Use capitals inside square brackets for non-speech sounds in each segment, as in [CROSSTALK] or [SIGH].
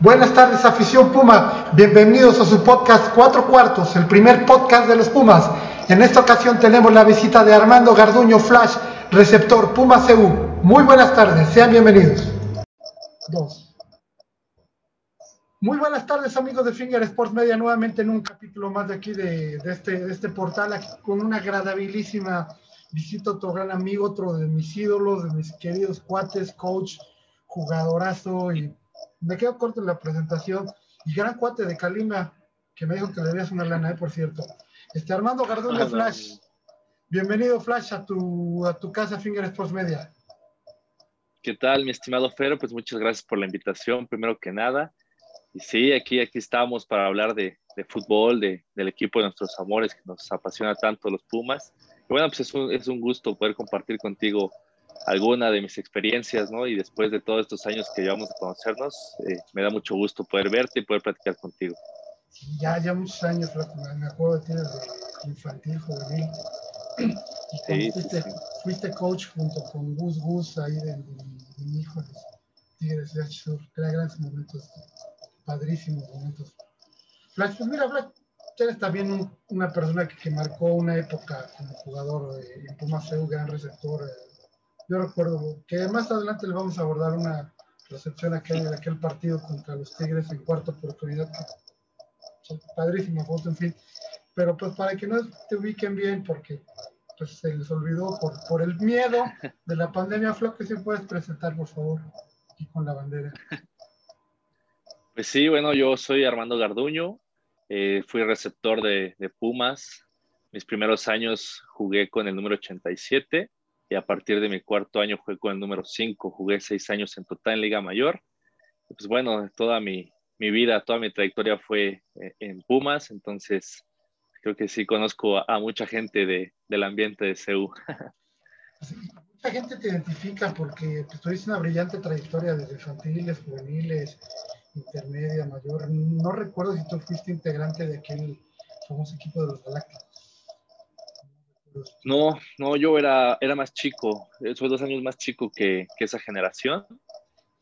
Buenas tardes, afición Puma. Bienvenidos a su podcast Cuatro Cuartos, el primer podcast de los Pumas. En esta ocasión tenemos la visita de Armando Garduño Flash, receptor Puma CU. Muy buenas tardes, sean bienvenidos. Dos. Muy buenas tardes, amigos de Finger Sports Media, nuevamente en un capítulo más de aquí de, este, de este portal, aquí con una agradabilísima visita a otro gran amigo, otro de mis ídolos, de mis queridos cuates, coach, jugadorazo y me quedo corto en la presentación. Y gran cuate de Calima, que me dijo que le debías una lana, ¿eh? por cierto. Este Armando Garduño Flash. Bienvenido, Flash, a tu, a tu casa Finger Sports Media. ¿Qué tal, mi estimado Fero? Pues muchas gracias por la invitación, primero que nada. Y sí, aquí, aquí estamos para hablar de, de fútbol, de, del equipo de nuestros amores que nos apasiona tanto los Pumas. Y bueno, pues es un, es un gusto poder compartir contigo alguna de mis experiencias, ¿no? Y después de todos estos años que llevamos a conocernos, eh, me da mucho gusto poder verte y poder platicar contigo. Sí, ya, ya muchos años, me acuerdo de ti desde infantil, juvenil. Y sí, fuiste, sí, fuiste, coach junto con Gus Gus ahí de, de, de mi hijo, de Tigres de Sur. grandes momentos, padrísimos momentos. Flash, pues mira, Flash, eres también un, una persona que, que, marcó una época como jugador eh, en Pumas, un gran receptor. Eh, yo recuerdo que más adelante le vamos a abordar una recepción aquel, de aquel partido contra los Tigres en cuarta oportunidad. Padrísima foto, en fin. Pero pues para que no te ubiquen bien, porque pues se les olvidó por, el miedo de la pandemia, Flo, que se puedes presentar, por favor, y con la bandera. Pues sí, bueno, yo soy Armando Garduño, eh, fui receptor de Pumas. Mis primeros años jugué con el número 87 y a partir de mi cuarto año jugué con el número 5, jugué seis años en total en Liga Mayor. Pues bueno, toda mi, mi vida, toda mi trayectoria fue eh, en Pumas, entonces creo que sí conozco a, a mucha gente de, del ambiente de CEU. [LAUGHS] mucha gente te identifica porque pues, tuviste una brillante trayectoria desde infantiles, juveniles, intermedia, mayor. No recuerdo si tú fuiste integrante de aquel famoso equipo de los Galácticos. No, no, yo era, era más chico, soy dos años más chico que, que, esa generación,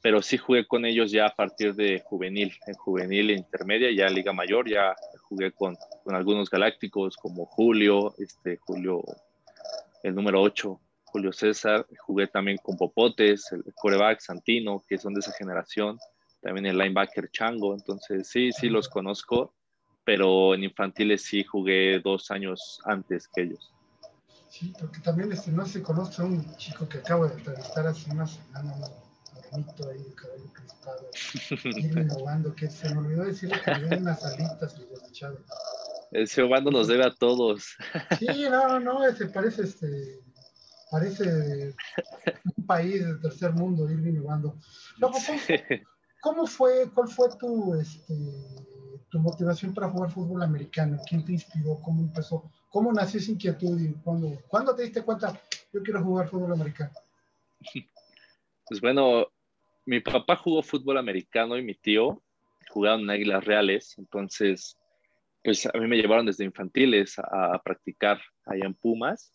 pero sí jugué con ellos ya a partir de juvenil, en juvenil e intermedia, ya Liga Mayor, ya jugué con, con algunos galácticos como Julio, este, Julio, el número 8, Julio César, jugué también con Popotes, el coreback Santino, que son de esa generación, también el linebacker Chango, entonces sí, sí los conozco, pero en infantiles sí jugué dos años antes que ellos. Sí, porque también este, no se conoce a un chico que acabo de entrevistar hace una semana, un bonito ahí de cabello crispado, [LAUGHS] innovando, que se me olvidó decirle que le unas alitas y desechado. Ese Obando nos debe a todos. Sí, no, no, ese parece este parece un país del tercer mundo, ir innovando. No, ¿cómo, sí. ¿Cómo fue, cuál fue tu este tu motivación para jugar fútbol americano? ¿Quién te inspiró? ¿Cómo empezó? ¿Cómo nació esa inquietud y cuándo, cuándo te diste cuenta yo quiero jugar fútbol americano? Pues bueno, mi papá jugó fútbol americano y mi tío jugaban en Águilas Reales, entonces pues a mí me llevaron desde infantiles a, practicar allá en Pumas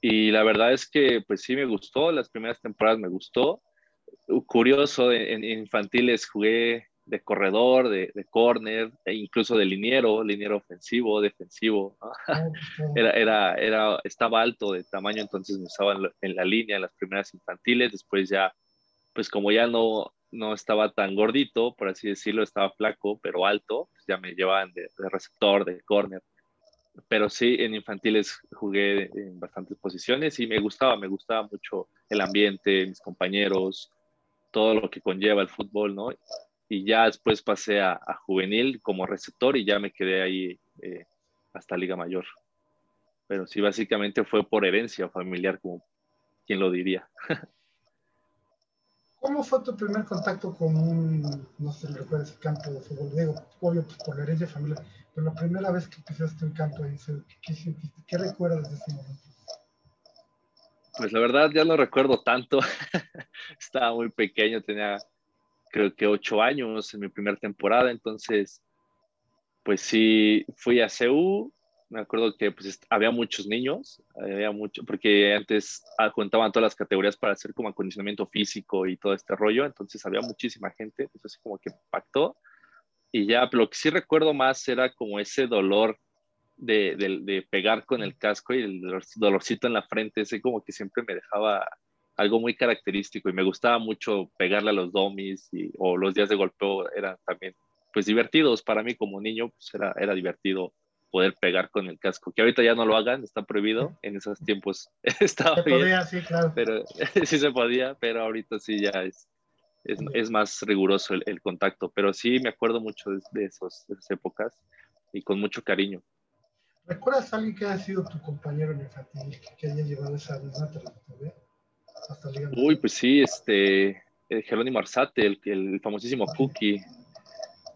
y la verdad es que pues sí me gustó, las primeras temporadas me gustó. Curioso, en infantiles jugué de corredor, de, de corner, e incluso de liniero, liniero ofensivo, defensivo. [LAUGHS] Era, era, era, estaba alto de tamaño, entonces me usaban en la línea en las primeras infantiles, después ya, pues como ya no, no estaba tan gordito, por así decirlo, estaba flaco, pero alto, pues ya me llevaban de, de receptor, de corner. Pero sí, en infantiles jugué en bastantes posiciones y me gustaba, me gustaba mucho el ambiente, mis compañeros, todo lo que conlleva el fútbol, ¿no? Y ya después pasé a, a, juvenil como receptor y ya me quedé ahí eh, hasta Liga Mayor. Pero sí, básicamente fue por herencia familiar, como quien lo diría. [LAUGHS] ¿Cómo fue tu primer contacto con un, no sé, recuerdas el campo de fútbol? Digo, obvio, pues por la herencia familiar, pero la primera vez que pisaste un campo ahí, ¿qué sentiste? ¿Qué recuerdas de ese momento? Pues la verdad ya no recuerdo tanto. [LAUGHS] Estaba muy pequeño, tenía creo que ocho años en mi primera temporada, entonces, pues sí, fui a CEU me acuerdo que pues, había muchos niños, había mucho, porque antes juntaban todas las categorías para hacer como acondicionamiento físico y todo este rollo, entonces había muchísima gente, entonces como que impactó. Y ya, lo que sí recuerdo más era como ese dolor de, de, de, pegar con el casco y el dolorcito en la frente, ese como que siempre me dejaba algo muy característico y me gustaba mucho pegarle a los dummies y, o los días de golpeo eran también pues divertidos para mí como niño, pues era, era divertido poder pegar con el casco, que ahorita ya no lo hagan, está prohibido, [LAUGHS] en esos tiempos [LAUGHS] estaba se Podía, sí, claro. Pero [LAUGHS] sí se podía, pero ahorita sí ya es, es, es más riguroso el, el, contacto, pero sí me acuerdo mucho de, de, esos, de, esas épocas y con mucho cariño. ¿Recuerdas a alguien que haya sido tu compañero en infantil, que haya llevado esa misma trayectoria? Uy, pues sí, este, Jerónimo Arzate, el, el famosísimo Cookie,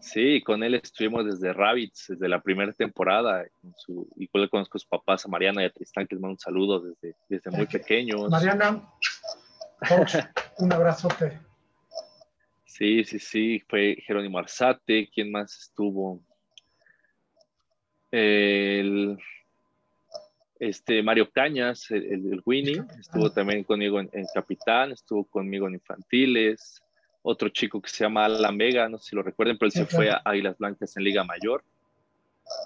Sí, con él estuvimos desde Rabbits, desde la primera temporada. Con su, igual conozco a sus papás, a Mariana y a Tristán, que les mando un saludo desde, desde muy pequeños. Mariana, un abrazote. Sí, sí, sí, fue Jerónimo Arzate. ¿Quién más estuvo? El, este, Mario Cañas, el, el Winnie, estuvo también conmigo en, en Capitán, estuvo conmigo en Infantiles otro chico que se llama Alan Vega, no sé si lo recuerden, pero él se fue a Águilas Blancas en Liga Mayor.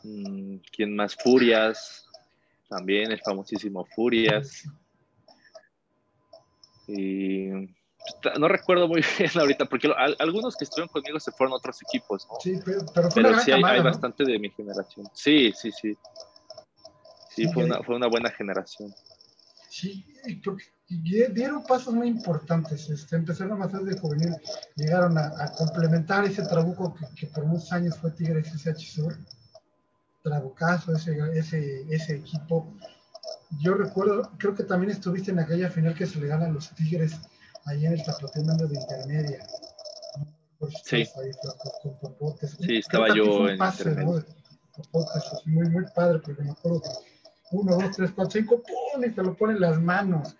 Mm, ¿Quién más? Furias, también el famosísimo Furias. Y no recuerdo muy [LAUGHS] bien ahorita, porque algunos que estuvieron conmigo se fueron a otros equipos, ¿no? Sí, pero, pero, sí hay, hay bastante de mi generación. Sí, sí, sí. Sí, fue, una, fue una buena generación. Sí, creo que dieron pasos muy importantes. Este, empezaron a ser de juvenil, llegaron a, complementar ese trabuco que, por muchos años fue Tigres SH Sur. Trabucazo, ese, ese, ese equipo. Yo recuerdo, creo que también estuviste en aquella final que se le ganan los Tigres ahí en el medio de intermedia. Sí. sí, estaba yo en pase, ¿no? muy, muy padre, porque me acuerdo que uno, dos, tres, cuatro, cinco, ¡pum! y te lo ponen las manos.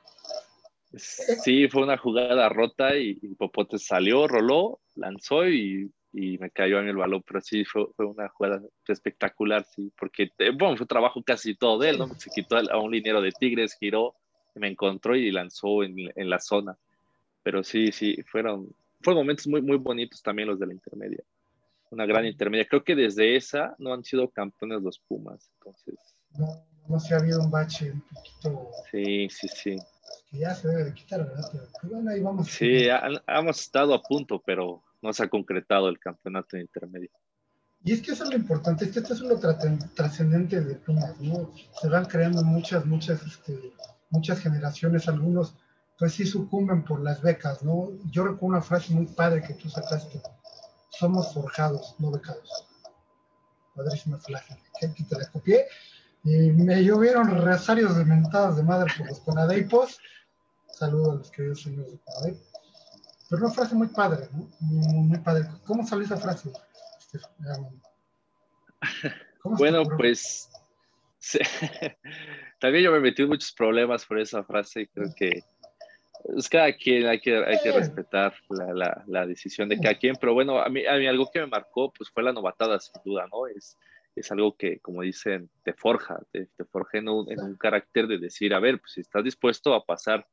Sí, fue una jugada rota y, Popote salió, roló, lanzó y, y, me cayó en el balón, pero sí fue, fue una jugada espectacular, sí, porque eh, bueno, fue trabajo casi todo de él, ¿no? Se quitó a un liniero de Tigres, giró, me encontró y lanzó en, en la zona. Pero sí, sí, fueron, fueron momentos muy, muy bonitos también los de la intermedia. Una gran intermedia. Creo que desde esa no han sido campeones los Pumas, entonces. No, se ha habido un bache un poquito. Sí, sí, sí que ya se debe de quitar, ¿verdad? Pero, pues, bueno, ahí vamos. Sí, hemos estado a punto, pero no se ha concretado el campeonato intermedio. Y es que eso es lo importante, es que esto es lo trascendente de Pumas, ¿no? Se van creando muchas, muchas, este, muchas generaciones, algunos pues sí sucumben por las becas, ¿no? Yo recuerdo una frase muy padre que tú sacaste, somos forjados, no becados. Padrísima frase, que te la copié y me llovieron rezarios de mentadas de madre por los conadeipos. Saludos a los queridos señores de Conadeip. Pero una frase muy padre, ¿no? Muy, padre. ¿Cómo salió esa frase? bueno, pues [LAUGHS] también yo me metí en muchos problemas por esa frase y creo que es cada quien hay que, hay que respetar la, la, la, decisión de cada quien, pero bueno, a mí, a mí algo que me marcó pues fue la novatada sin duda, ¿no? Es, es algo que, como dicen, te forja, te, te forja en un, en un, carácter de decir, a ver, pues si estás dispuesto a pasar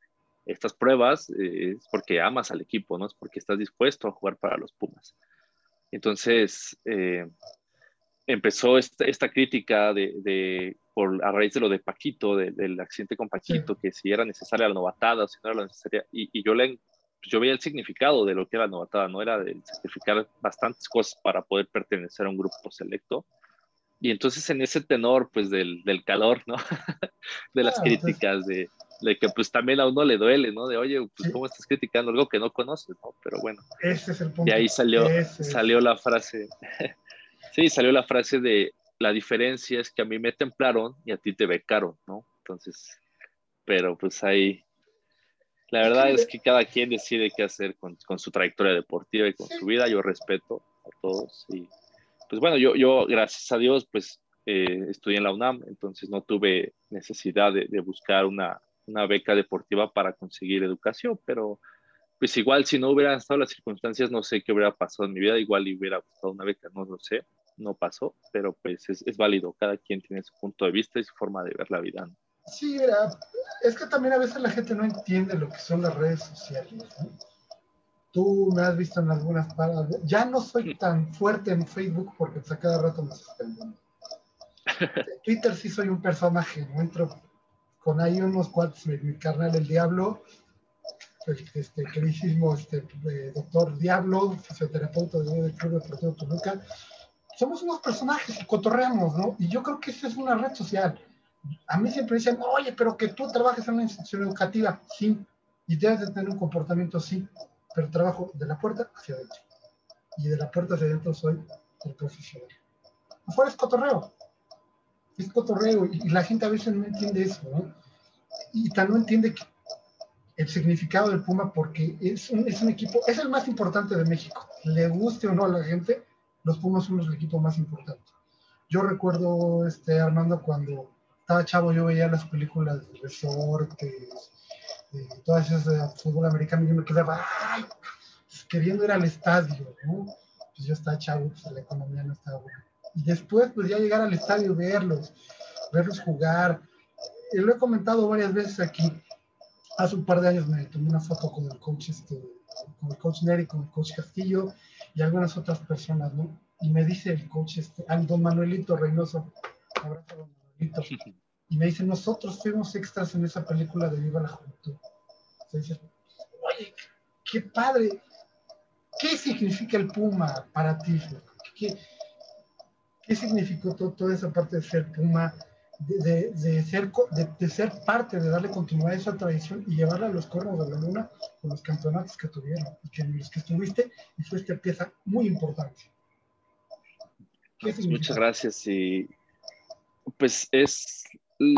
estas pruebas, eh, es porque amas al equipo, ¿no? Es porque estás dispuesto a jugar para los Pumas. Entonces, eh, empezó esta, esta crítica de, de, por, a raíz de lo de Paquito, de, del accidente con Paquito, sí. que si era necesaria la novatada, si no era la necesaria, y, y yo le pues, yo veía el significado de lo que era la novatada, no era de sacrificar bastantes cosas para poder pertenecer a un grupo selecto, y entonces en ese tenor, pues del, del calor, ¿no? [LAUGHS] de las ah, críticas, de, de, que pues también a uno le duele, ¿no? De, oye, pues cómo estás criticando algo que no conoces, ¿no? Pero bueno. Ese es el punto. Y ahí salió, salió la frase, [LAUGHS] sí, salió la frase de, la diferencia es que a mí me templaron y a ti te becaron, ¿no? Entonces, pero pues ahí, la verdad es que cada quien decide qué hacer con, con su trayectoria deportiva y con su vida, yo respeto a todos y pues bueno, yo, yo gracias a Dios, pues eh, estudié en la UNAM, entonces no tuve necesidad de, buscar una, una, beca deportiva para conseguir educación, pero pues igual si no hubieran estado las circunstancias, no sé qué hubiera pasado en mi vida, igual hubiera buscado una beca, no lo sé. no pasó, pero pues es, válido, cada quien tiene su punto de vista y su forma de ver la vida. Sí, mira, es que también a veces la gente no entiende lo que son las redes sociales. Tú me has visto en algunas paradas. Ya no soy tan fuerte en Facebook porque pues, a cada rato me suspenden. En Twitter sí soy un personaje, no entro con ahí unos cuantos, mi, carnal el Diablo, este queridísimo este, eh, doctor Diablo, fisioterapeuta del Club Deportivo Toluca. Somos unos personajes y cotorreamos, ¿no? Y yo creo que esa es una red social a mí siempre dicen, oye, pero que tú trabajes en una institución educativa, sí, y debes de tener un comportamiento, sí, pero trabajo de la puerta hacia adentro. Y de la puerta hacia adentro soy el profesional. Afuera es cotorreo. Es cotorreo y, la gente a veces no entiende eso, ¿no? Y tan no entiende el significado del Puma porque es un, es un equipo, es el más importante de México. Le guste o no a la gente, los Pumas son los equipos más importantes. Yo recuerdo, este, Armando, cuando estaba chavo, yo veía las películas de resortes, todas esas de fútbol americano, yo me quedaba. Pues, queriendo ir al estadio, ¿no? Pues yo estaba chavo, pues la economía no estaba buena. Y después, pues ya llegar al estadio, verlos, verlos jugar. Y lo he comentado varias veces aquí. Hace un par de años me tomé una foto con el coach, este, con el coach Neri, con el coach Castillo y algunas otras personas, ¿no? Y me dice el coach, este, don Manuelito Reynoso, abrazo don [LAUGHS] y me dicen, nosotros fuimos extras en esa película de Viva la Juventud. oye, qué padre. ¿Qué significa el Puma para ti? ¿Qué, qué significó toda esa parte de ser Puma, de, de, ser, de, ser parte, de darle continuidad a esa tradición y llevarla a los cuernos de la luna con los campeonatos que tuvieron y que en los que estuviste y fuiste pieza muy importante? Muchas gracias y pues es,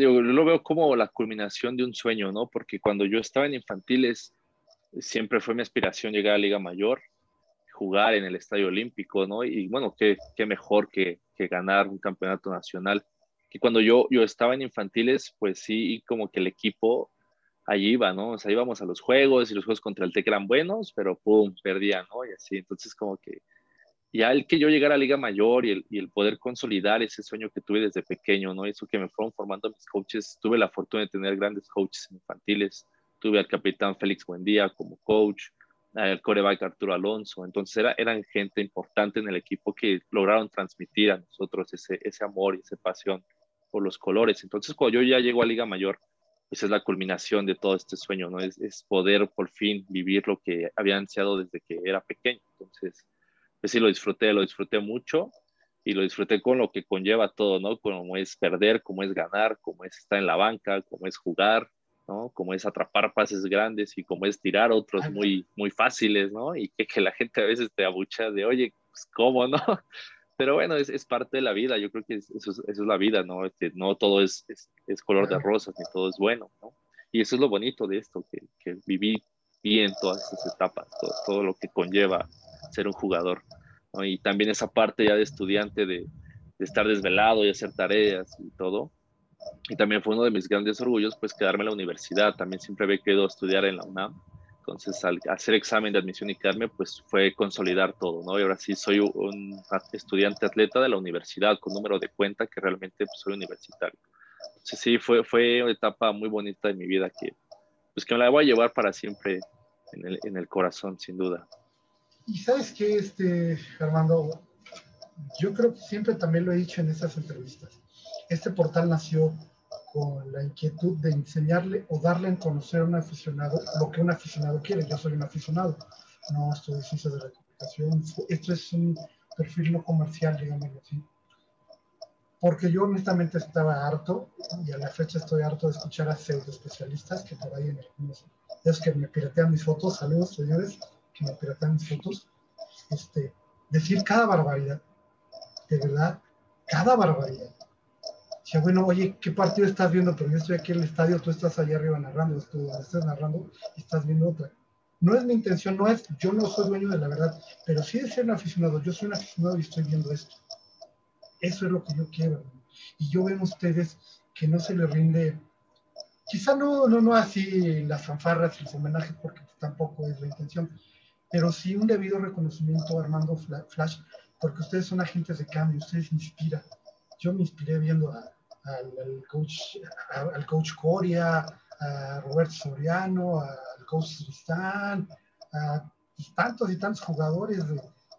yo lo veo como la culminación de un sueño, ¿no? Porque cuando yo estaba en infantiles, siempre fue mi aspiración llegar a Liga Mayor, jugar en el Estadio Olímpico, ¿no? Y bueno, qué, qué mejor que, que, ganar un campeonato nacional. Que cuando yo, yo estaba en infantiles, pues sí, como que el equipo allí iba, ¿no? O sea, íbamos a los juegos y los juegos contra el TEC eran buenos, pero pum, perdían, ¿no? Y así, entonces como que ya el que yo llegara a Liga Mayor y el, y el, poder consolidar ese sueño que tuve desde pequeño, ¿no? Eso que me fueron formando mis coaches. Tuve la fortuna de tener grandes coaches infantiles. Tuve al capitán Félix Buendía como coach, al coreback Arturo Alonso. Entonces era, eran gente importante en el equipo que lograron transmitir a nosotros ese, ese amor y esa pasión por los colores. Entonces cuando yo ya llego a Liga Mayor, pues es la culminación de todo este sueño, ¿no? Es, es poder por fin vivir lo que había ansiado desde que era pequeño. Entonces pues sí lo disfruté, lo disfruté mucho y lo disfruté con lo que conlleva todo, ¿no? Como es perder, como es ganar, como es estar en la banca, como es jugar, ¿no? Como es atrapar pases grandes y como es tirar otros muy, muy fáciles, ¿no? Y que, que la gente a veces te abucha de, oye, pues, ¿cómo, no? [LAUGHS] Pero bueno, es, es parte de la vida, yo creo que eso, es, eso es la vida, ¿no? Este, no todo es, es, es, color de rosas, ni todo es bueno, ¿no? Y eso es lo bonito de esto, que, que viví bien todas esas etapas, todo, todo lo que conlleva ser un jugador. Y también esa parte ya de estudiante de, de, estar desvelado y hacer tareas y todo. Y también fue uno de mis grandes orgullos, pues quedarme en la universidad. También siempre había querido estudiar en la UNAM. Entonces, al hacer examen de admisión y quedarme, pues fue consolidar todo, ¿no? Y ahora sí soy un estudiante atleta de la universidad con número de cuenta que realmente pues, soy universitario. Entonces, sí, fue, fue una etapa muy bonita de mi vida que, pues, que me la voy a llevar para siempre en el, en el corazón, sin duda. Y sabes que, este, Armando, yo creo que siempre también lo he dicho en estas entrevistas. Este portal nació con la inquietud de enseñarle o darle a conocer a un aficionado lo que un aficionado quiere. Yo soy un aficionado, no estudio ciencias de la comunicación. Esto es un perfil no comercial, digámoslo así. Porque yo honestamente estaba harto, y a la fecha estoy harto de escuchar a pseudo especialistas que por ahí en algunos, es que me piratean mis fotos, saludos señores, que me mis fotos, este, decir cada barbaridad, de verdad, cada barbaridad. sea, bueno, oye, ¿qué partido estás viendo? Pero yo estoy aquí en el estadio, tú estás allá arriba narrando, tú estás narrando y estás viendo otra. No es mi intención, no es, yo no soy dueño de la verdad, pero sí de ser un aficionado, yo soy un aficionado y estoy viendo esto. Eso es lo que yo quiero. Y yo veo a ustedes que no se le rinde, quizá no, no, no así las fanfarras y los homenajes, porque tampoco es la intención, pero sí un debido reconocimiento a Armando Flash porque ustedes son agentes de cambio, ustedes inspiran. Yo me inspiré viendo al, coach, al coach Coria, a Roberto Soriano, al coach Tristán, a tantos y tantos jugadores,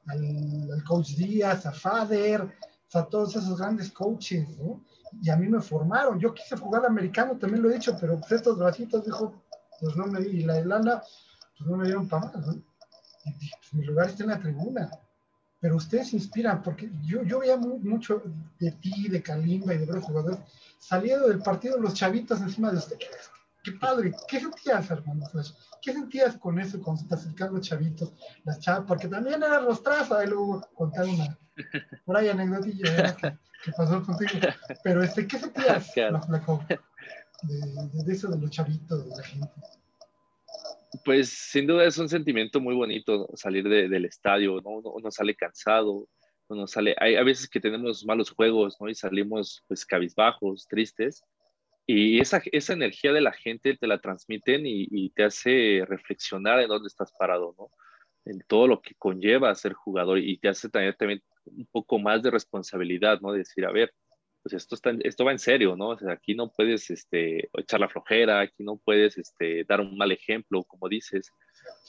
al, coach Díaz, a Fader, a todos esos grandes coaches, ¿no? Y a mí me formaron. Yo quise jugar americano, también lo he dicho, pero pues estos bracitos, dijo, pues no me di, y la lana, pues no me dieron para más, ¿no? Mi lugar está en la tribuna. Pero ustedes inspiran, porque yo, yo veía mucho de ti, de Kalimba y de otros jugadores, saliendo del partido los chavitos encima de ustedes qué padre, ¿qué sentías, hermano ¿Qué sentías con eso, cuando se te acercaban los chavitos, las chavas? Porque también era rostraza, y luego contar una, por ahí anecdotilla que, pasó contigo. Pero, este, ¿qué sentías, [LAUGHS] de, eso de los chavitos, de la gente? Pues sin duda es un sentimiento muy bonito salir del estadio, ¿no? Uno, sale cansado, uno sale, hay a veces que tenemos malos juegos, ¿no? Y salimos pues cabizbajos, tristes, y esa, esa energía de la gente te la transmiten y, te hace reflexionar en dónde estás parado, ¿no? En todo lo que conlleva ser jugador y te hace también, también un poco más de responsabilidad, ¿no? De decir, a ver, pues esto, está, esto va en serio, ¿no? O sea, aquí no puedes este, echar la flojera, aquí no puedes este, dar un mal ejemplo, como dices,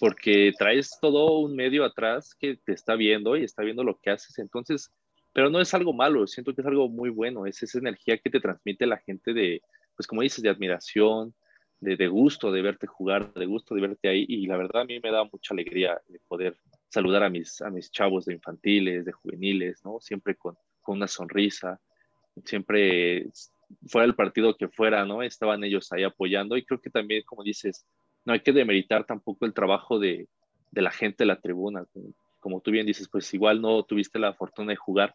porque traes todo un medio atrás que te está viendo y está viendo lo que haces. Entonces, pero no es algo malo, siento que es algo muy bueno, es esa energía que te transmite la gente de, pues como dices, de admiración, de, gusto de verte jugar, de gusto de verte ahí. Y la verdad a mí me da mucha alegría de poder saludar a mis, a mis chavos de infantiles, de juveniles, ¿no? Siempre con, con una sonrisa, siempre fuera el partido que fuera, ¿no? Estaban ellos ahí apoyando y creo que también, como dices, no hay que demeritar tampoco el trabajo de, de la gente de la tribuna. Como tú bien dices, pues igual no tuviste la fortuna de jugar,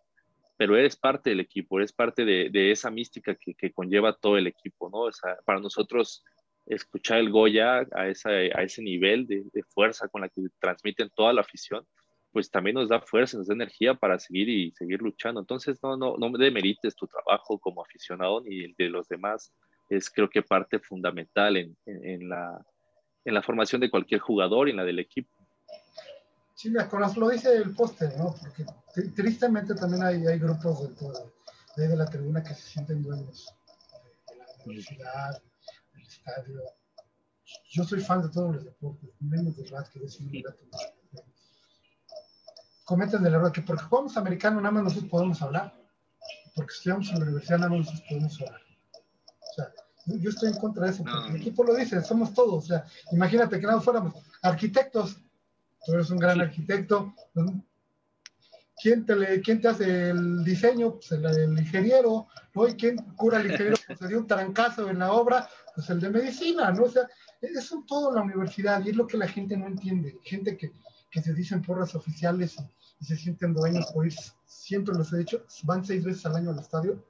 pero eres parte del equipo, eres parte de, de esa mística que, que, conlleva todo el equipo, ¿no? O para nosotros escuchar el Goya a, esa, a ese nivel de, fuerza con la que transmiten toda la afición, pues también nos da fuerza, nos da energía para seguir y seguir luchando. Entonces, no, no, no demerites tu trabajo como aficionado ni el de los demás. Es creo que parte fundamental en, en, en la, en la formación de cualquier jugador y en la del equipo. Sí, lo dice el póster, ¿no? Porque tristemente también hay, hay grupos de, de, la tribuna que se sienten dueños de, la universidad, del estadio. Yo soy fan de todos los deportes, menos del básquet, es un Cometen del error que porque jugamos americano nada más nosotros podemos hablar, porque estudiamos en la universidad nada más nosotros podemos hablar. O sea, yo estoy en contra de eso, porque el equipo lo dice, somos todos. O sea, imagínate que nada fuéramos arquitectos, tú eres un gran arquitecto. ¿Quién te, le, ¿Quién te hace el diseño? Pues el, ingeniero, ¿no? ¿Y quién cura el ingeniero? Pues se dio un trancazo en la obra, pues el de medicina, ¿no? O sea, eso todo en la universidad y es lo que la gente no entiende. Gente que, que se dicen porras oficiales y, se sienten dueños por ir, siempre los he dicho, van seis veces al año al estadio,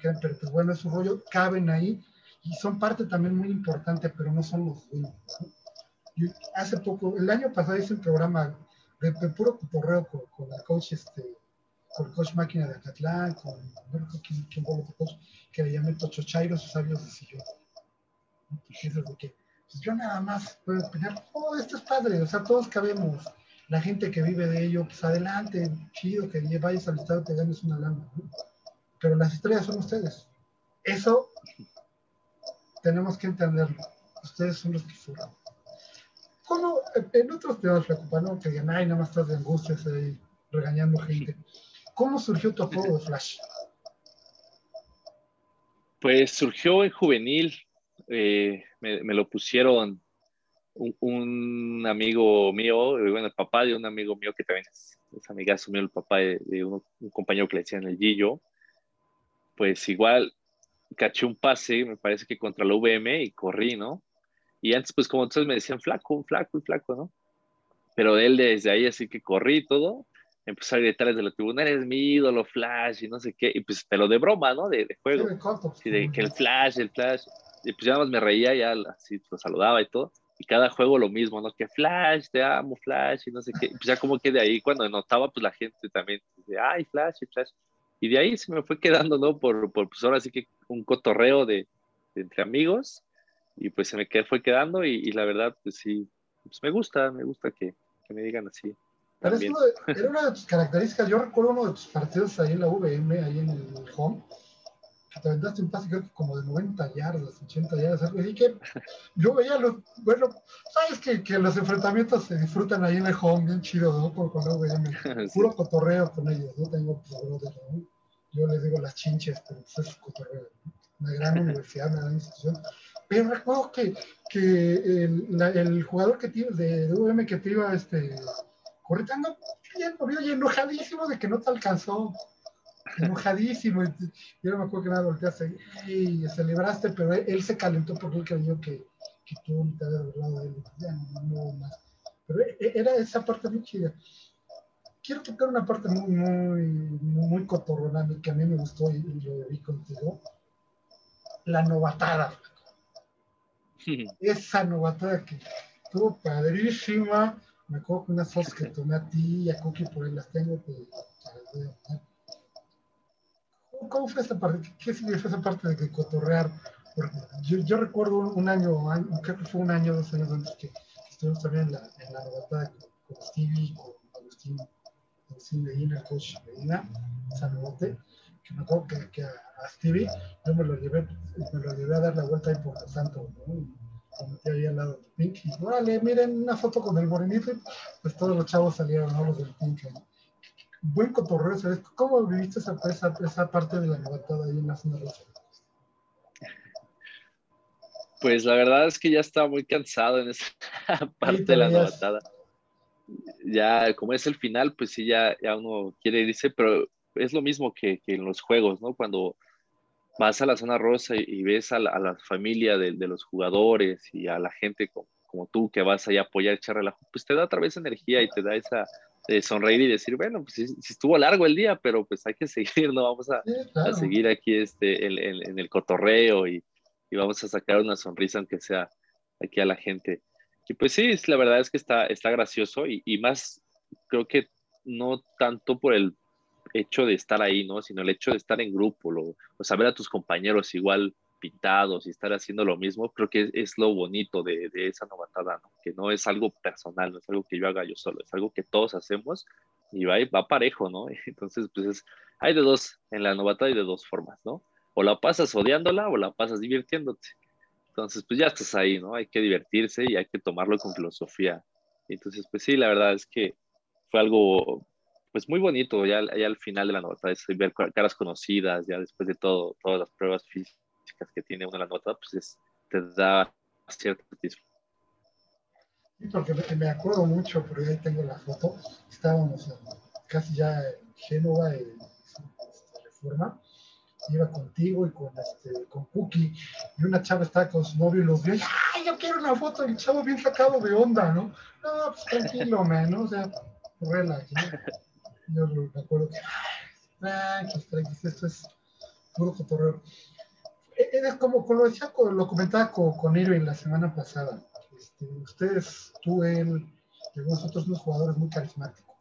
pero pues bueno, es su rollo, caben ahí y son parte también muy importante, pero no son los dueños. ¿no? hace poco, el año pasado hice un programa de, puro cotorreo con, con, la coach, este, con el coach máquina de Acatlán, con, bueno, ¿quién, quién fue el coach? Que le llamé Tocho Chairo, sus sabios de sillón. de que, pues yo nada más puedo opinar, oh, esto es padre, o sea, todos cabemos. La gente que vive de ello, pues adelante, chido, que vayas al estado y te ganes una lana. Pero las estrellas son ustedes. Eso tenemos que entenderlo. Ustedes son los que fueron. ¿Cómo, en otros temas, ¿no? Que digan, ay, nada más estás de angustias regañando gente. ¿Cómo surgió tu apodo Flash? Pues surgió en juvenil. Eh, me, lo pusieron un, amigo mío, eh, bueno, el papá de un amigo mío que también es, es amigazo mío, el papá de, un, compañero que le decían el Gillo. Pues igual caché un pase, me parece que contra la VM y corrí, ¿no? Y antes, pues como todos me decían flaco, flaco flaco, ¿no? Pero él desde ahí, así que corrí y todo, empezó a gritar desde la tribuna, eres mi ídolo, Flash, y no sé qué, y pues pero de broma, ¿no? De, juego. y de que el Flash, el Flash. Y pues ya más me reía, ya así lo saludaba y todo. Y cada juego lo mismo, ¿no? Que Flash, te amo, Flash, y no sé qué. Y pues ya como que de ahí, cuando notaba, pues la gente también, dice, ay, Flash, y Flash. Y de ahí se me fue quedando, ¿no? Por, por pues ahora sí que un cotorreo de, de entre amigos y pues se me quedó, fue quedando y, la verdad, pues sí, pues me gusta, me gusta que, que, me digan así. Pero era una de tus características. Yo recuerdo uno de tus partidos ahí en la VM, ahí en el home, que te aventaste un pase creo que como de 90 yardas, 80 yardas, algo así que yo veía los, bueno, sabes que, que, los enfrentamientos se disfrutan ahí en el home, bien chido, ¿no? Por con la VM, puro cotorreo con ellos, no tengo pues, ¿no? Yo les digo las chinches, pero pues es cotorreo, ¿no? Una gran universidad, una gran institución. Pero recuerdo que, que el, el, jugador que tienes de, de que te iba este, corriendo, bien, oye, enojadísimo de que no te alcanzó enojadísimo. Yo no me acuerdo que nada volteaste y celebraste, pero él, se calentó porque él creyó que, que tú te habías burlado de él. Ya no, no más. Pero e, e, era esa parte muy chida. Quiero tocar una parte muy, muy, muy cotorrona que a mí me gustó y, lo vi contigo. La novatada. [LAUGHS] Esa novatada que estuvo padrísima. Me acuerdo que unas fotos que tomé a ti y a Cookie por ahí las tengo. Que, que ¿Cómo fue esa parte? ¿Qué significa esa parte de cotorrear? Porque yo, recuerdo un año, creo que fue un año, dos años antes que, estuvimos también en la, en la novatada con, Stevie, con Agustín, Agustín Medina, el coach Medina, Sanote, que me acuerdo que, que a, Stevie yo me lo llevé, me lo llevé a dar la vuelta ahí por el santo, ¿no? Y me metí ahí al lado del Pink y vale, miren una foto con el morenito, pues todos los chavos salieron, ¿no? Los del Pink, ¿no? Buen cotorreo, ¿sabes? ¿Cómo viviste esa, esa, esa parte de la novatada ahí en la zona rosa? Pues la verdad es que ya estaba muy cansado en esa [LAUGHS] parte de la novatada. Ya, como es el final, pues sí, ya, ya uno quiere irse, pero es lo mismo que, que en los juegos, ¿no? Cuando vas a la zona rosa y, ves a la, familia de, de, los jugadores y a la gente como, como tú que vas ahí a apoyar, echar relajo, pues te da otra vez energía y te da esa, sonreír y decir, bueno, pues si, estuvo largo el día, pero pues hay que [LAUGHS] seguir, ¿no? Vamos a, a seguir aquí este, en, el cotorreo y, y, vamos a sacar una sonrisa aunque sea aquí a la gente. Y pues sí, la verdad es que está, está gracioso y, y más, creo que no tanto por el hecho de estar ahí, ¿no? Sino el hecho de estar en grupo, lo, o saber a tus compañeros igual pintados y estar haciendo lo mismo, creo que es, lo bonito de, esa novatada, ¿no? que no es algo personal, no es algo que yo haga yo solo, es algo que todos hacemos y va, va parejo, ¿no? [LAUGHS] Entonces, pues hay de dos, en la novatada hay de dos formas, ¿no? O la pasas odiándola o la pasas divirtiéndote. Entonces, pues ya estás ahí, ¿no? Hay que divertirse y hay que tomarlo con filosofía. Entonces, pues sí, la verdad es que fue algo, pues muy bonito, ya, ya al final de la novatada, es ver caras conocidas, ya después de todo, todas las pruebas físicas que tiene una la nota, pues te da cierto porque me acuerdo mucho, porque ahí tengo la foto, estábamos casi ya en Génova, en, este, Reforma, iba contigo y con, este, con Cookie, y una chava estaba con su novio y los vio, ¡ay, yo quiero una foto! Y el chavo bien sacado de onda, ¿no? No, pues tranquilo, [LAUGHS] man, ¿no? O sea, relax, ¿no? Yo me acuerdo que, tranquilo, tranquilo, esto es puro cotorreo es como, lo decía, lo comentaba con, con Irving la semana pasada. Este, ustedes, tú, él, y nosotros somos jugadores muy carismáticos.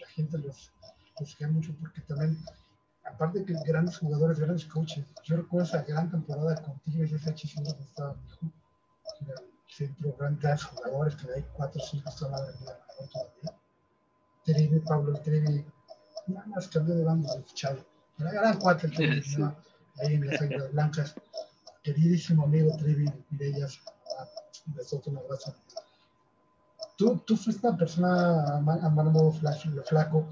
La gente los, los mucho porque también, aparte que grandes jugadores, grandes coaches, yo recuerdo esa gran temporada con Tigres y ese hechizo que estaba el centro, grandes jugadores, que hay cuatro o cinco están la vida todavía. Trevi, Pablo Trevi, nada más cambió de banda de fichado. Eran cuatro, [LAUGHS] ¿no? Ahí en las Águilas Blancas. Queridísimo amigo Trivi Mirellas, un besote, un abrazo. Tú, tú fuiste una persona, Armando Flaco,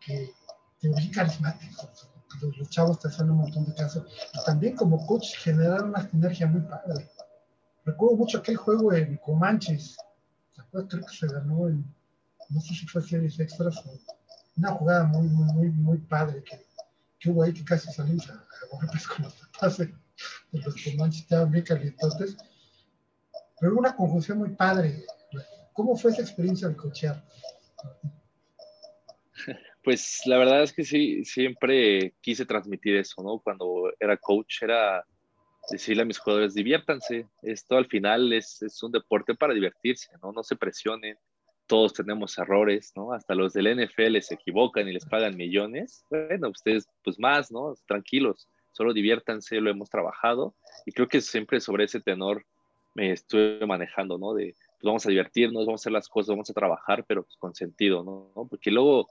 que te vi carismático. Los, chavos te hacen un montón de casos. Y también como coach generaron una sinergia muy padre. Recuerdo mucho aquel juego en Comanches. Creo que se ganó en, no sé si fue series extras o una jugada muy, muy, muy, muy padre que, que hubo ahí que casi salimos a, golpes con los de, los comanches, estaban bien calientotes. Pero una conjunción muy padre. ¿Cómo fue esa experiencia de cochear? Pues la verdad es que sí, siempre quise transmitir eso, ¿no? Cuando era coach era decirle a mis jugadores, diviértanse, esto al final es, es un deporte para divertirse, ¿no? No se presionen, todos tenemos errores, ¿no? Hasta los del NFL se equivocan y les pagan millones. Bueno, ustedes pues más, ¿no? Tranquilos solo diviértanse, lo hemos trabajado y creo que siempre sobre ese tenor me estuve manejando, ¿no? De, vamos a divertirnos, vamos a hacer las cosas, vamos a trabajar, pero pues, con sentido, ¿no? Porque luego,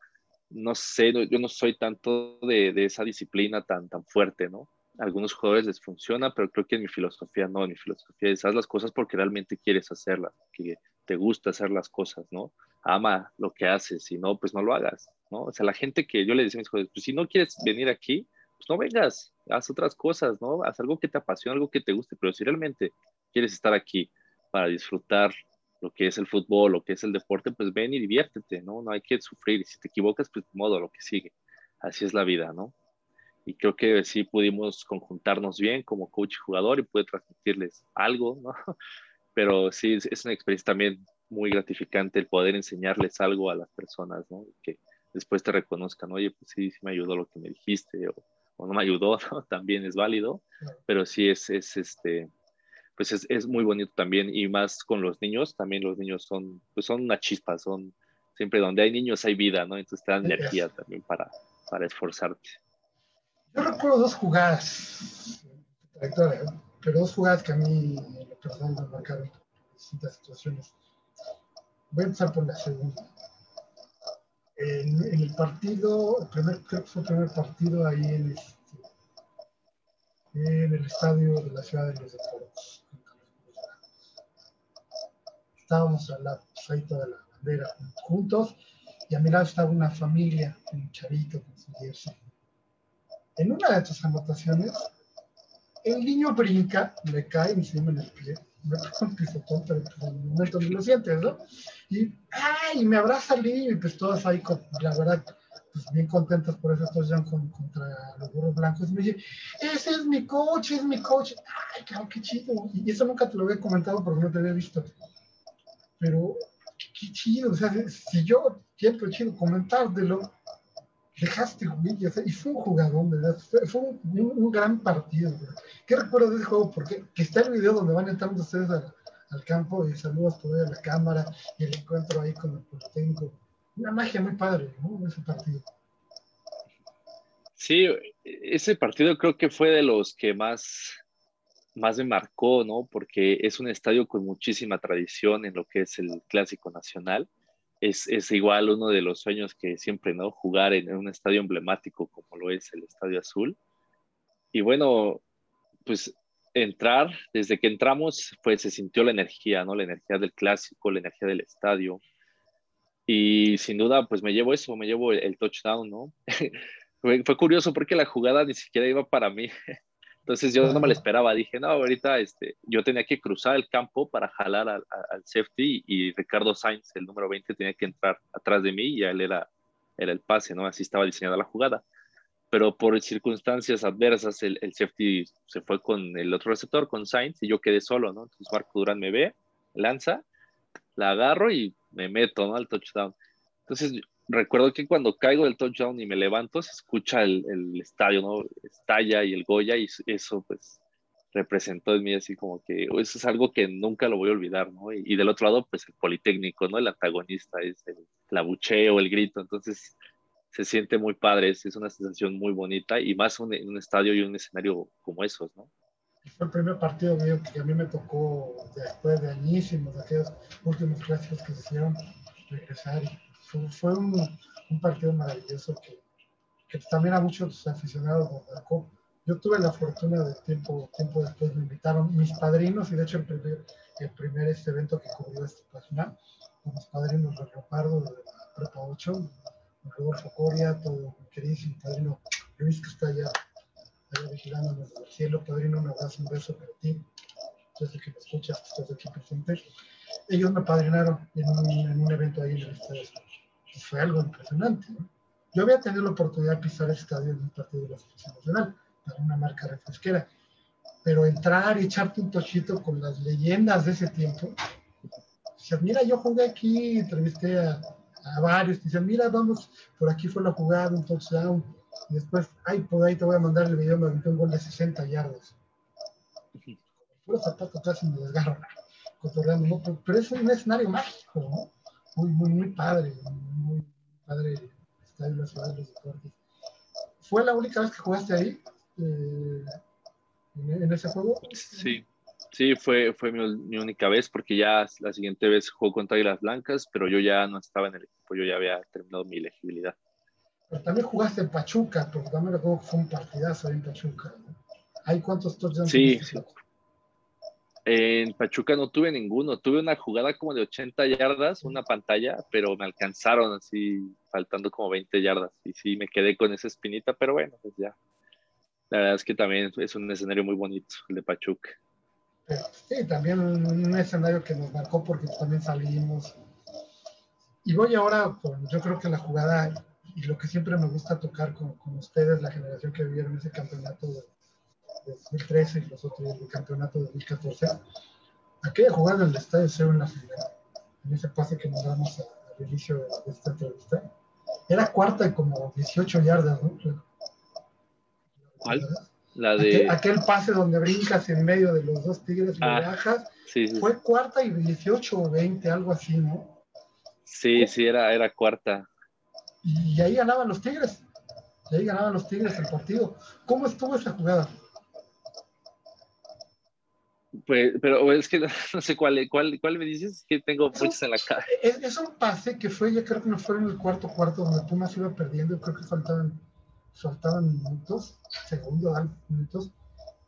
no sé, yo no soy tanto de, de, esa disciplina tan, tan fuerte, ¿no? A algunos jugadores les funciona, pero creo que en mi filosofía no, en mi filosofía es haz las cosas porque realmente quieres hacerlas, que te gusta hacer las cosas, ¿no? Ama lo que haces, si no, pues no lo hagas, ¿no? O sea, la gente que yo le decía a mis jugadores, pues si no quieres venir aquí, pues no vengas, haz otras cosas, ¿no? Haz algo que te apasione, algo que te guste, pero si realmente quieres estar aquí para disfrutar lo que es el fútbol, lo que es el deporte, pues ven y diviértete, ¿no? No hay que sufrir. Y si te equivocas, pues modo, lo que sigue. Así es la vida, ¿no? Y creo que sí pudimos conjuntarnos bien como coach y jugador y pude transmitirles algo, ¿no? [LAUGHS] Pero sí, es una experiencia también muy gratificante el poder enseñarles algo a las personas, ¿no? Que después te reconozcan, oye, pues sí, sí me ayudó lo que me dijiste, o, o no me ayudó, [LAUGHS] ¿no? También es válido, pero sí es, es este, pues es, es, muy bonito también y más con los niños, también los niños son, pues son una chispa, son siempre donde hay niños hay vida, ¿no? Entonces te dan energía también para, para esforzarte. Yo recuerdo dos jugadas, pero dos jugadas que a mí me marcaron distintas situaciones. Voy a empezar por la segunda. En, en, el partido, el primer, creo que fue el primer partido ahí en, este, en el estadio de la Ciudad de los Deportes estábamos al lado ahí toda la bandera juntos, y a mi lado estaba una familia, un chavito con su jersey. En una de estas anotaciones, el niño brinca, le cae encima en el pie, me pongo un pisotón, pero en el momento no lo sientes, ¿no? Y, ¡ay! me abraza el niño, y pues todas ahí, con, la verdad, pues bien contentas por eso, todos ya con, contra los burros blancos. Y me dice, ese es mi coach, es mi coach. ¡Ay, claro, qué chido! Y eso nunca te lo había comentado porque no te había visto pero qué, chido, o sea, si yo siento chido comentártelo, dejaste y fue un jugador, ¿verdad? Fue, un, un, gran partido, ¿verdad? ¿Qué recuerdo de ese juego? Porque que está el video donde van entrando ustedes al, al campo y saludos ahí a la cámara y el encuentro ahí con el Politécnico. Una magia muy padre, ¿no? Ese partido. Sí, ese partido creo que fue de los que más más me marcó, ¿no? Porque es un estadio con muchísima tradición en lo que es el clásico nacional. Es, es igual uno de los sueños que siempre, ¿no? Jugar en, un estadio emblemático como lo es el Estadio Azul. Y bueno, pues entrar, desde que entramos, pues se sintió la energía, ¿no? La energía del clásico, la energía del estadio. Y sin duda, pues me llevo eso, me llevo el, touchdown, ¿no? [LAUGHS] fue curioso porque la jugada ni siquiera iba para mí. [LAUGHS] Entonces yo no me lo esperaba, dije, no, ahorita este, yo tenía que cruzar el campo para jalar al, al safety y, Ricardo Sainz, el número 20, tenía que entrar atrás de mí y él era, era el pase, ¿no? Así estaba diseñada la jugada. Pero por circunstancias adversas, el, el safety se fue con el otro receptor, con Sainz, y yo quedé solo, ¿no? Entonces Marco Durán me ve, lanza, la agarro y me meto, ¿no? Al touchdown. Entonces recuerdo que cuando caigo del touchdown y me levanto, se escucha el, el, estadio, ¿no? Estalla y el Goya y eso pues representó en mí así como que eso es algo que nunca lo voy a olvidar, ¿no? Y, del otro lado pues el Politécnico, ¿no? El antagonista es el, el abucheo, el grito, entonces se siente muy padre, es, una sensación muy bonita y más un, un estadio y un escenario como esos, ¿no? Fue el primer partido mío que a mí me tocó después de añísimos, de aquellos últimos clásicos que se hicieron, regresar fue, un, partido maravilloso que, también a muchos aficionados nos marcó. Yo tuve la fortuna de tiempo, tiempo después me invitaron mis padrinos y de hecho el primer, el primer este evento que cubrió esta página, con mis padrinos de Leopardo de la Prepa 8, Rodolfo Coria, todo mi queridísimo padrino Luis que está allá, allá vigilándonos desde el cielo, padrino, un abrazo, un beso para ti, desde que me escuchas, estás aquí presente. Ellos me padrinaron en un, en un evento ahí en el estadio fue algo impresionante. Yo había tenido la oportunidad de pisar el estadio en un partido de la Selección Nacional, para una marca refresquera, pero entrar y echarte un tochito con las leyendas de ese tiempo, decían, mira, yo jugué aquí, entrevisté a, a varios, decían, mira, vamos, por aquí fue la jugada, un touchdown, y después, ay, por ahí te voy a mandar el video, me aventé un gol de 60 yardas. Puro zapato casi me desgarro, pero es un escenario mágico. Muy, muy, muy padre, padre de los deportes. ¿Fue la única vez que jugaste ahí? Eh, en, ese juego? Sí, Sí, fue, fue mi, única vez porque ya la siguiente vez jugó contra Águilas Blancas, pero yo ya no estaba en el equipo, yo ya había terminado mi elegibilidad. Pero también jugaste en Pachuca, porque también recuerdo que fue un partidazo en Pachuca. ¿Hay cuántos touchdowns? Sí, sí. En Pachuca no tuve ninguno. Tuve una jugada como de 80 yardas, una pantalla, pero me alcanzaron así, faltando como 20 yardas. Y sí, me quedé con esa espinita, pero bueno, pues ya. La verdad es que también es un escenario muy bonito, el de Pachuca. Sí, también un escenario que nos marcó porque también salimos. Y voy ahora con, yo creo que la jugada y lo que siempre me gusta tocar con, con ustedes, la generación que vivieron ese campeonato de, 2013 y los otros del campeonato de 2014, aquella jugada en el Estadio Cero en la final, en ese pase que nos damos al inicio de, esta entrevista, era cuarta y como 18 yardas, ¿no? ¿Cuál? La de... Aquel, pase donde brincas en medio de los dos tigres y ah, bajas, fue cuarta y 18 o 20, algo así, ¿no? Sí, sí, era, era cuarta. Y ahí ganaban los tigres. Y ahí ganaban los tigres el partido. ¿Cómo estuvo esa jugada? Pues, pero es que [LAUGHS] no sé cuál, cuál, cuál me dices, que tengo muchos en la cara. Es, un pase que fue, ya creo que no fue en el cuarto cuarto, donde Pumas iba perdiendo, creo que faltaban, faltaban minutos, segundos, minutos,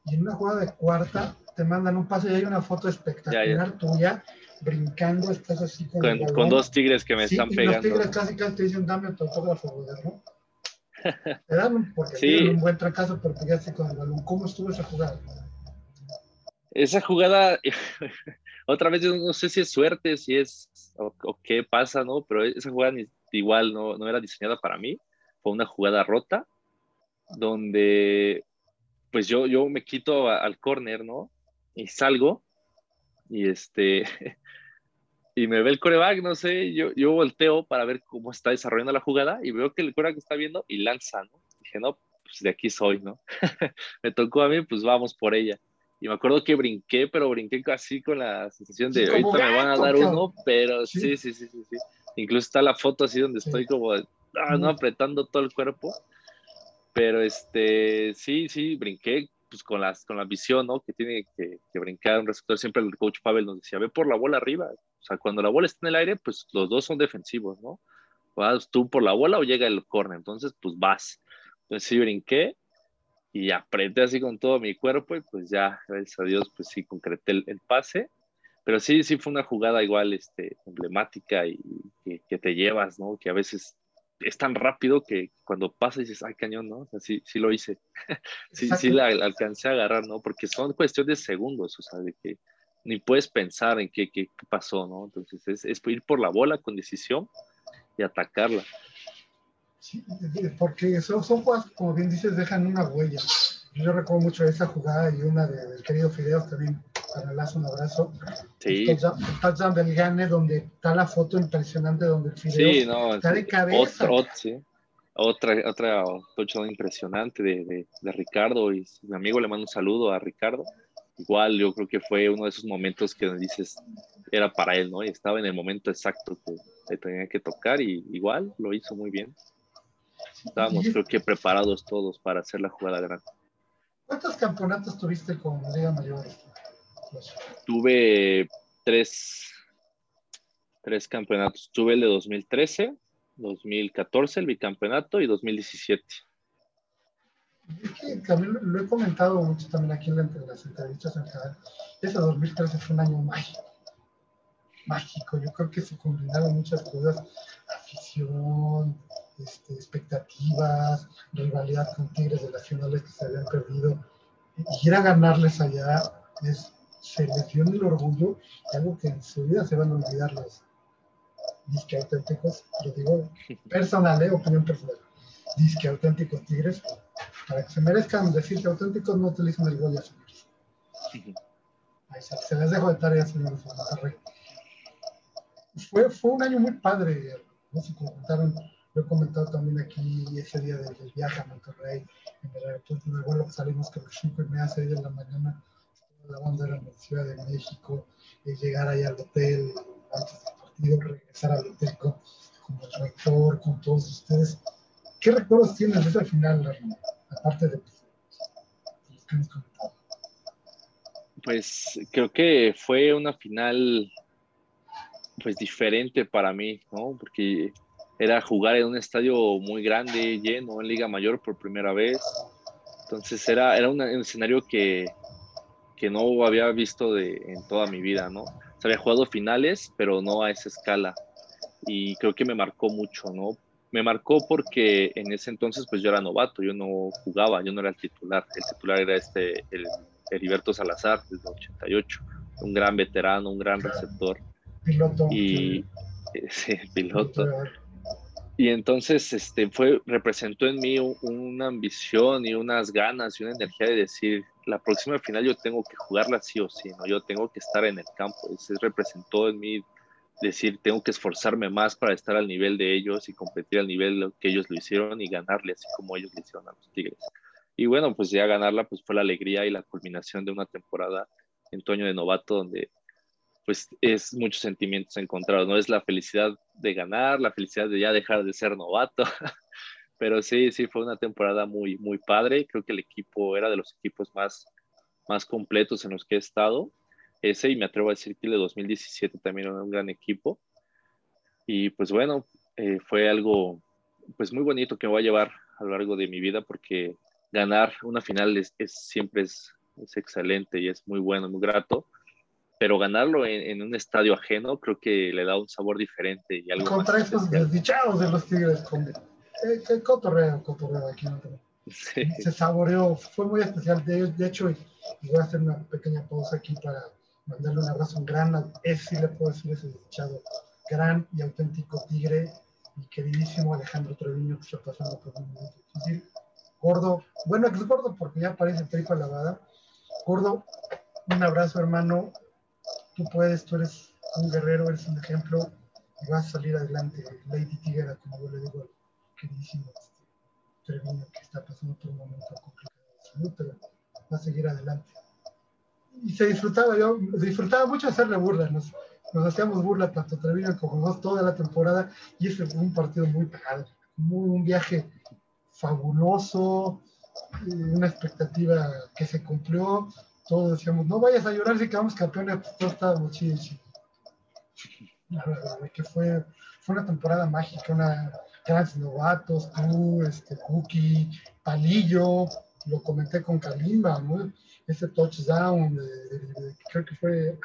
y en una jugada de cuarta te mandan un pase y hay una foto espectacular tuya, brincando, estás así con, con, dos tigres que me están pegando. Los tigres casi casi te dicen, dame tu autógrafo, ¿no? [LAUGHS] Te dan porque sí. un buen fracaso, pero te con el balón. ¿Cómo estuvo esa jugada? Esa jugada, [LAUGHS] otra vez yo no sé si es suerte, si es o, qué pasa, ¿no? Pero esa jugada igual no, no, era diseñada para mí. Fue una jugada rota donde pues yo, yo me quito al córner, ¿no? Y salgo y este [LAUGHS] y me ve el coreback, no sé, yo, yo volteo para ver cómo está desarrollando la jugada y veo que el coreback está viendo y lanza, ¿no? Dije, no, pues de aquí soy, ¿no? [LAUGHS] me tocó a mí, pues vamos por ella. Y me acuerdo que brinqué, pero brinqué así con la sensación de ahorita me van a dar uno, pero ¿Sí? sí, sí, sí, sí, Incluso está la foto así donde estoy como, ah, no, apretando todo el cuerpo. Pero este, sí, sí, brinqué pues con, las, con la visión, ¿no? Que tiene que, brincar un receptor. Siempre el coach Pavel nos decía, ve por la bola arriba. O sea, cuando la bola está en el aire, pues los dos son defensivos, ¿no? Vas tú por la bola o llega el corner. Entonces, pues vas. Entonces sí brinqué y apreté así con todo mi cuerpo y pues ya, gracias a Dios, pues sí, concreté el, pase. Pero sí, sí fue una jugada igual este, emblemática y que, te llevas, ¿no? Que a veces es tan rápido que cuando pasa dices, ay, cañón, ¿no? O sea, sí, sí lo hice. [LAUGHS] sí, sí la, alcancé a agarrar, ¿no? Porque son cuestiones de segundos, o sea, de que ni puedes pensar en qué, qué, pasó, ¿no? Entonces es, es ir por la bola con decisión y atacarla. Sí, porque son, son jugadas, como bien dices, dejan una huella. Yo recuerdo mucho esa jugada y una del querido Fideos también, para un abrazo. Sí. El touchdown del Gane, donde está la foto impresionante donde el Fideos está de cabeza. Otra, otra touchdown impresionante de, de, Ricardo y mi amigo le mando un saludo a Ricardo. Igual yo creo que fue uno de esos momentos que dices era para él, ¿no? Y estaba en el momento exacto que tenía que tocar y igual lo hizo muy bien. Estábamos, creo que, preparados todos para hacer la jugada grande. ¿Cuántos campeonatos tuviste con Liga Mayor? Tuve tres, tres campeonatos. Tuve el de 2013, 2014, el bicampeonato y 2017. Es que también lo he comentado mucho también aquí en, las entrevistas en general. Ese 2013 fue un año mágico. Mágico. Yo creo que se combinaron muchas cosas. Afición, este, expectativas, rivalidad con Tigres de las finales que se habían perdido. Y ir a ganarles allá es, se les dio el orgullo, algo que en su vida se van a olvidar los disque auténticos, lo digo [LAUGHS] personal, ¿eh? opinión personal, disque auténticos Tigres, para que se merezcan decirse auténticos, no utilicen el gol de Ahí se, se, les dejo de tarea, señores Fue, fue un año muy padre, no sé cómo contaron lo he comentado también aquí ese día del, viaje a Monterrey, en el aeropuerto de vuelo salimos que a las 5 y media, 6 de la mañana, la banda era la Ciudad de México, y llegar ahí al hotel antes del partido, regresar al hotel con, el rector, con todos ustedes. ¿Qué recuerdos tienes de ese final, aparte de los que hemos comentado? Pues creo que fue una final pues diferente para mí, ¿no? Porque era jugar en un estadio muy grande, lleno, en Liga Mayor por primera vez. Entonces era, era un escenario que, que no había visto de, en toda mi vida, ¿no? Se había jugado finales, pero no a esa escala. Y creo que me marcó mucho, ¿no? Me marcó porque en ese entonces pues yo era novato, yo no jugaba, yo no era el titular. El titular era este, el Heriberto Salazar, desde 88, un gran veterano, un gran receptor. Piloto. Y [LAUGHS] sí, piloto. Y entonces este, fue, representó en mí una ambición y unas ganas y una energía de decir, la próxima final yo tengo que jugarla sí o sí, ¿no? yo tengo que estar en el campo. Ese representó en mí decir, tengo que esforzarme más para estar al nivel de ellos y competir al nivel que ellos lo hicieron y ganarle así como ellos le hicieron a los Tigres. Y bueno, pues ya ganarla pues fue la alegría y la culminación de una temporada en tu año de novato donde pues es muchos sentimientos encontrados, ¿no? Es la felicidad de ganar, la felicidad de ya dejar de ser novato, [LAUGHS] pero sí, sí, fue una temporada muy, muy padre, creo que el equipo era de los equipos más, más completos en los que he estado, ese y me atrevo a decir que el de 2017 también era un gran equipo, y pues bueno, eh, fue algo pues muy bonito que me voy a llevar a lo largo de mi vida porque ganar una final es, es siempre es, es excelente y es muy bueno, muy grato pero ganarlo en, un estadio ajeno creo que le da un sabor diferente. Y algo Contra estos desdichados de los Tigres, con, eh, cotorreo, cotorreo aquí. ¿no? Se saboreó, fue muy especial. De, de hecho, y, voy a hacer una pequeña pausa aquí para mandarle un abrazo gran, ese sí le puedo decir, ese desdichado, gran y auténtico Tigre, y queridísimo Alejandro Treviño, que está pasando por un momento difícil. Gordo, bueno, es gordo porque ya parece tripa lavada. Gordo, un abrazo, hermano tú puedes, tú eres un guerrero, eres un ejemplo y vas a salir adelante. Lady Tigera, como yo le digo al queridísimo este, Treviño, que está pasando por un momento complicado de salud, pero va a seguir adelante. Y se disfrutaba, yo disfrutaba mucho hacerle burla, nos, hacíamos burla tanto Treviño como vos toda la temporada y ese fue un partido muy pegado, un viaje fabuloso, una expectativa que se cumplió todos decíamos, no vayas a llorar si quedamos campeones, pues todos estábamos. La verdad, que fue, fue una temporada mágica, una grandes novatos, tú, este, Cookie, Palillo, lo comenté con Kalimba, ¿no? Ese touchdown, creo que fue,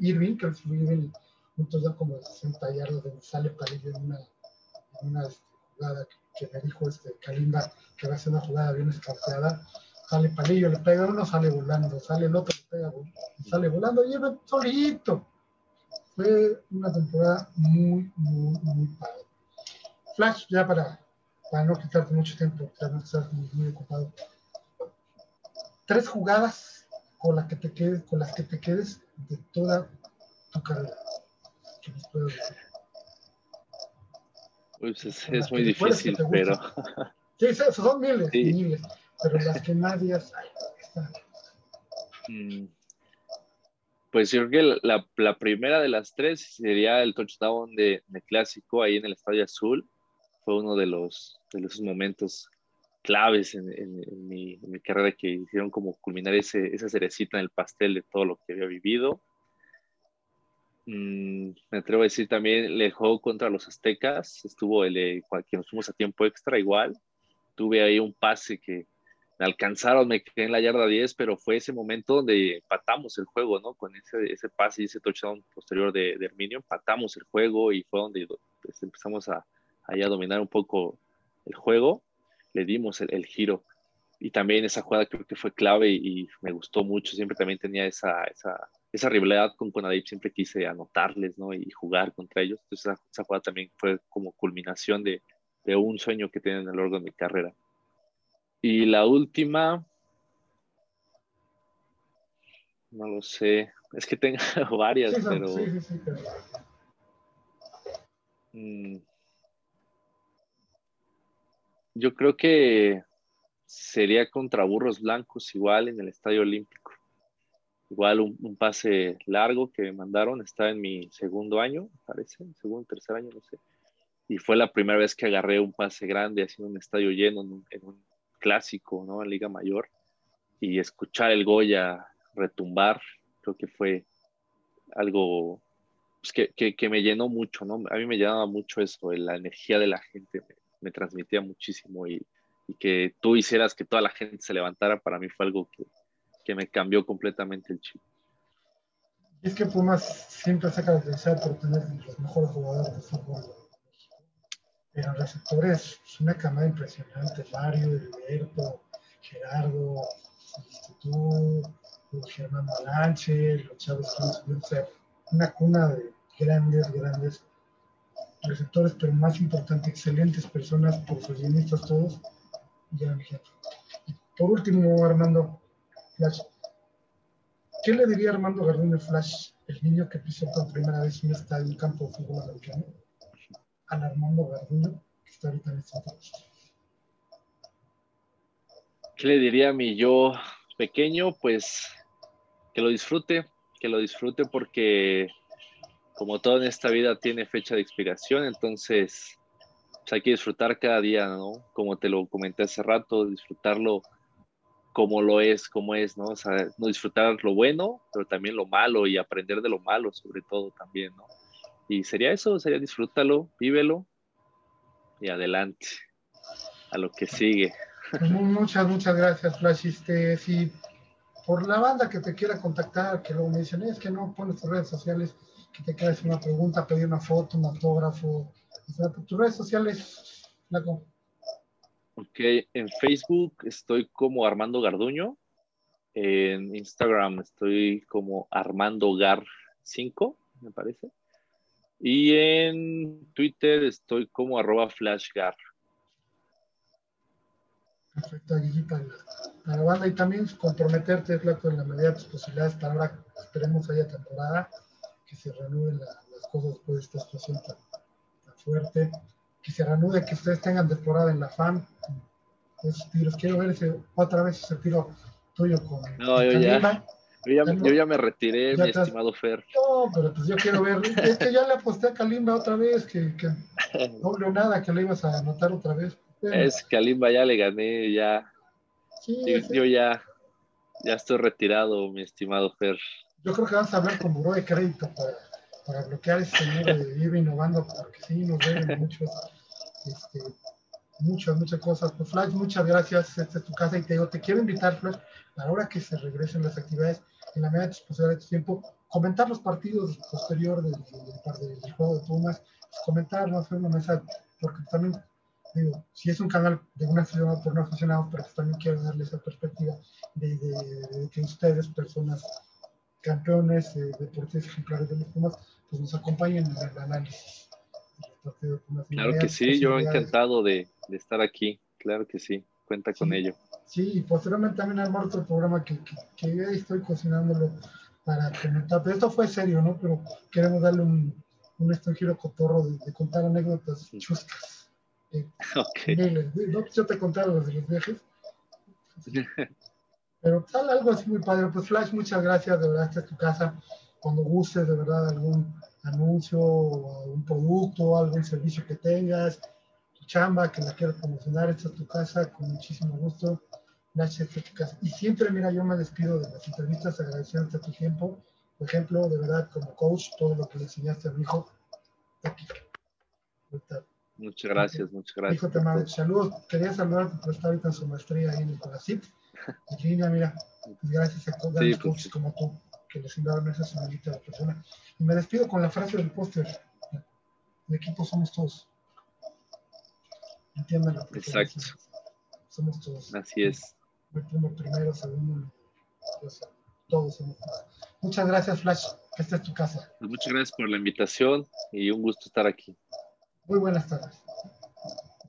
Irving, creo que fue Irving, un touchdown como de 60 yardas donde sale Palillo en una, en una este, jugada que, me dijo este Kalimba que va a ser una jugada bien escapeada sale palillo, le pega uno, sale volando, sale el otro, le pega, sale volando y el solito. Fue una temporada muy, muy, muy padre. Flash, ya para, para no quitarte mucho tiempo, ya no estás muy, ocupado. Tres jugadas con las que te quedes, con las que te quedes de toda tu carrera. Pues es, es muy difícil, pero. Sí, son miles, miles pero las que nadie. Mm. Pues yo creo que la, primera de las tres sería el touchdown de, de, clásico ahí en el Estadio Azul. Fue uno de los, de los momentos claves en, mi, carrera que hicieron como culminar ese, esa cerecita en el pastel de todo lo que había vivido. Mm, me atrevo a decir también el juego contra los aztecas. Estuvo el que nos fuimos a tiempo extra igual. Tuve ahí un pase que, me alcanzaron, me quedé en la yarda 10, pero fue ese momento donde empatamos el juego, ¿no? Con ese, ese pase y ese touchdown posterior de, de Herminio, empatamos el juego y fue donde pues, empezamos a, a, dominar un poco el juego, le dimos el, giro. Y también esa jugada creo que fue clave y, me gustó mucho, siempre también tenía esa, esa, esa rivalidad con Conadip, siempre quise anotarles, ¿no? Y jugar contra ellos. Entonces esa, esa jugada también fue como culminación de, de un sueño que tienen a lo largo de mi carrera. Y la última, no lo sé, es que tengo [LAUGHS] varias, pero... Mm, yo creo que sería contra Burros Blancos igual en el Estadio Olímpico. Igual un, pase largo que me mandaron, estaba en mi segundo año, parece, segundo, tercer año, no sé. Y fue la primera vez que agarré un pase grande haciendo un estadio lleno en un clásico, ¿no? En Liga Mayor. Y escuchar el Goya retumbar. Creo que fue algo pues, que, me llenó mucho, ¿no? A mí me llenaba mucho eso, la energía de la gente me, transmitía muchísimo y, que tú hicieras que toda la gente se levantara, para mí fue algo que, me cambió completamente el chip. Es que Pumas siempre se ha caracterizado por tener los mejores jugadores pero receptores es una camada impresionante, Mario, Heriberto, Gerardo, tú, Germán Malanche, los chavos que una cuna de grandes, grandes receptores, pero más importante, excelentes personas, profesionistas todos. Ya, por último, Armando Flash. ¿Qué le diría Armando Garduño Flash, el niño que pisó por primera vez un estadio, un campo de fútbol americano? Al Armando que está ahorita en ¿Qué le diría a mi yo pequeño? Pues que lo disfrute, que lo disfrute porque como todo en esta vida tiene fecha de expiración, entonces pues, hay que disfrutar cada día, ¿no? Como te lo comenté hace rato, disfrutarlo como lo es, como es, ¿no? O sea, no disfrutar lo bueno, pero también lo malo y aprender de lo malo, sobre todo también, ¿no? Y sería eso, sería disfrútalo, vívelo y adelante a lo que sigue. Muchas, muchas gracias, Flash. Este, si por la banda que te quiera contactar, que luego me dicen, es que no pones tus redes sociales, que te quieras una pregunta, pedir una foto, un autógrafo, tus redes sociales, Flaco. Ok, en Facebook estoy como Armando Garduño, en Instagram estoy como Armando Gar 5, me parece, y en Twitter estoy como arroba flashgar. Perfecto, allí para, la banda y también comprometerte, en la medida de tus posibilidades para ahora, esperemos haya temporada, que se reanuden las cosas después de esta situación tan, fuerte, que se reanude, que ustedes tengan temporada en la FAM. Esos tiros, quiero ver ese, otra vez ese tiro tuyo con. No, yo ya, yo ya, me retiré, mi estimado Fer. No, pero pues yo quiero ver. Es que ya le aposté a Kalimba otra vez, que, que [LAUGHS] no nada, que le ibas a anotar otra vez. Es Kalimba ya le gané, ya. yo, ya, ya estoy retirado, mi estimado Fer. Yo creo que vas a hablar con Buró de Crédito para, para bloquear ese señor de ir innovando, porque sí nos deben muchos, este, muchas, muchas cosas. Pues Flash, muchas gracias. Esta es tu casa y te digo, te quiero invitar, Flash, a la hora que se regresen las actividades, en la medida de de tu tiempo, comentar los partidos posterior del, juego de Pumas, pues comentar, hacer una mesa, porque también digo, si es un canal de una aficionado por no aficionados, pero también quiero darle esa perspectiva de, que ustedes, personas campeones, eh, deportistas ejemplares de los Pumas, pues nos acompañen en el análisis. Claro que sí, yo encantado de, de, estar aquí, claro que sí, cuenta con ello. Sí, y posteriormente también armar otro programa que, que, que estoy cocinándolo para comentar, pero esto fue serio, ¿no? Pero queremos darle un, un giro cotorro de, contar anécdotas chuscas [LAUGHS] Okay. No, yo te contaba los de los viajes. [LAUGHS] Pero sale algo así muy padre. Pues Flash, muchas gracias, de verdad, esta es tu casa. Cuando gustes, de verdad, algún anuncio, un producto, algún servicio que tengas, tu chamba, que la quieras promocionar, esta es tu casa, con muchísimo gusto. Y siempre, mira, yo me despido de las entrevistas agradeciéndote tu tiempo. Por ejemplo, de verdad, como coach, todo lo que le enseñaste a mi hijo, aquí. Muchas gracias, muchas gracias. Hijo, te mando saludos. Quería saludarte por estar ahorita en su maestría ahí en el. Y línea, mira, pues gracias a todos los pues, como tú que les enviaron esa señorita de persona. Y me despido con la frase del póster. El equipo somos todos. Entiéndanlo. Exacto. Somos todos. Así es. primero, segundo, todos somos todos. Muchas gracias, Flash. Esta es tu casa. Pues muchas gracias por la invitación y un gusto estar aquí. Muy buenas tardes.